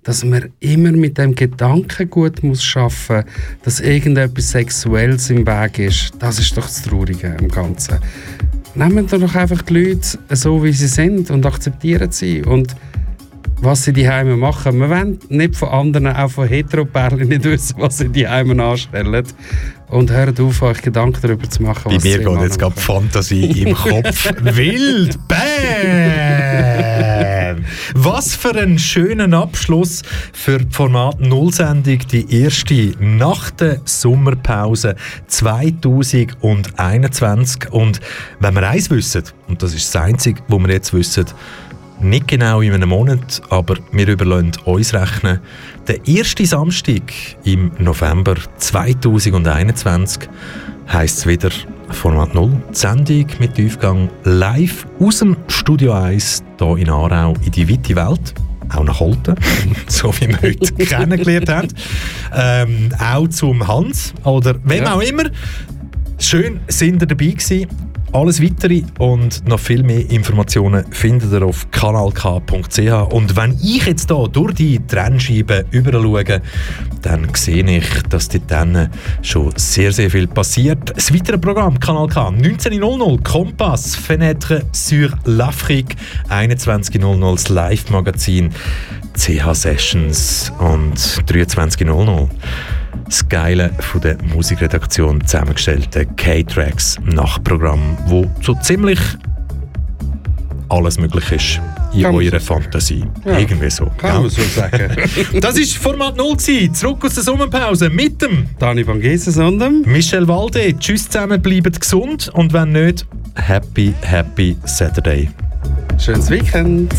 dass man immer mit dem Gedankengut muss schaffen, dass irgendetwas Sexuelles im Weg ist. Das ist doch das Traurige am Ganzen. Nehmen doch einfach die Leute so, wie sie sind und akzeptieren sie und was sie die Heime machen. Wir wollen nicht von anderen, auch von Heteroperlen, nicht wissen, was sie die Heime anstellen. Und hört auf, euch Gedanken darüber zu machen, Bei mir sie geht jetzt gerade Fantasie im Kopf wild. Bam! Was für einen schönen Abschluss für die Format Nullsendung, die erste nach der Sommerpause 2021. Und wenn wir eins wissen, und das ist das Einzige, was wir jetzt wissen, nicht genau in einem Monat, aber wir überlassen uns rechnen. Der erste Samstag im November 2021 heisst es wieder Format 0. Die Sendung mit Tiefgang live aus dem Studio 1 hier in Aarau in die weite Welt. Auch nach Holten, so wie wir heute kennengelernt haben. Ähm, auch zum Hans oder wem Ja. auch immer. Schön sind ihr dabei gewesen. Alles weitere und noch viel mehr Informationen findet ihr auf kanalk.ch. Und wenn ich jetzt hier durch die Trennscheibe überall schaue, dann sehe ich, dass dort dann schon sehr, sehr viel passiert. Das weitere Programm, Kanal K, 19.00 Kompass, Fenêtre sur l'Afrique, 21.00 das Live-Magazin, CH Sessions und 23.00 das Geile von der Musikredaktion zusammengestellte K-Tracks Nachtprogramm, wo so ziemlich alles möglich ist in Kann eurer Fantasie. Ja. Irgendwie so. Kann gell? man so sagen. Das ist Format 0 gewesen. Zurück aus der Sommerpause mit dem Dani Van Geses und dem Michel Walde. Tschüss zusammen, bleibt gesund und wenn nicht, happy, happy Saturday. Schönes Weekend.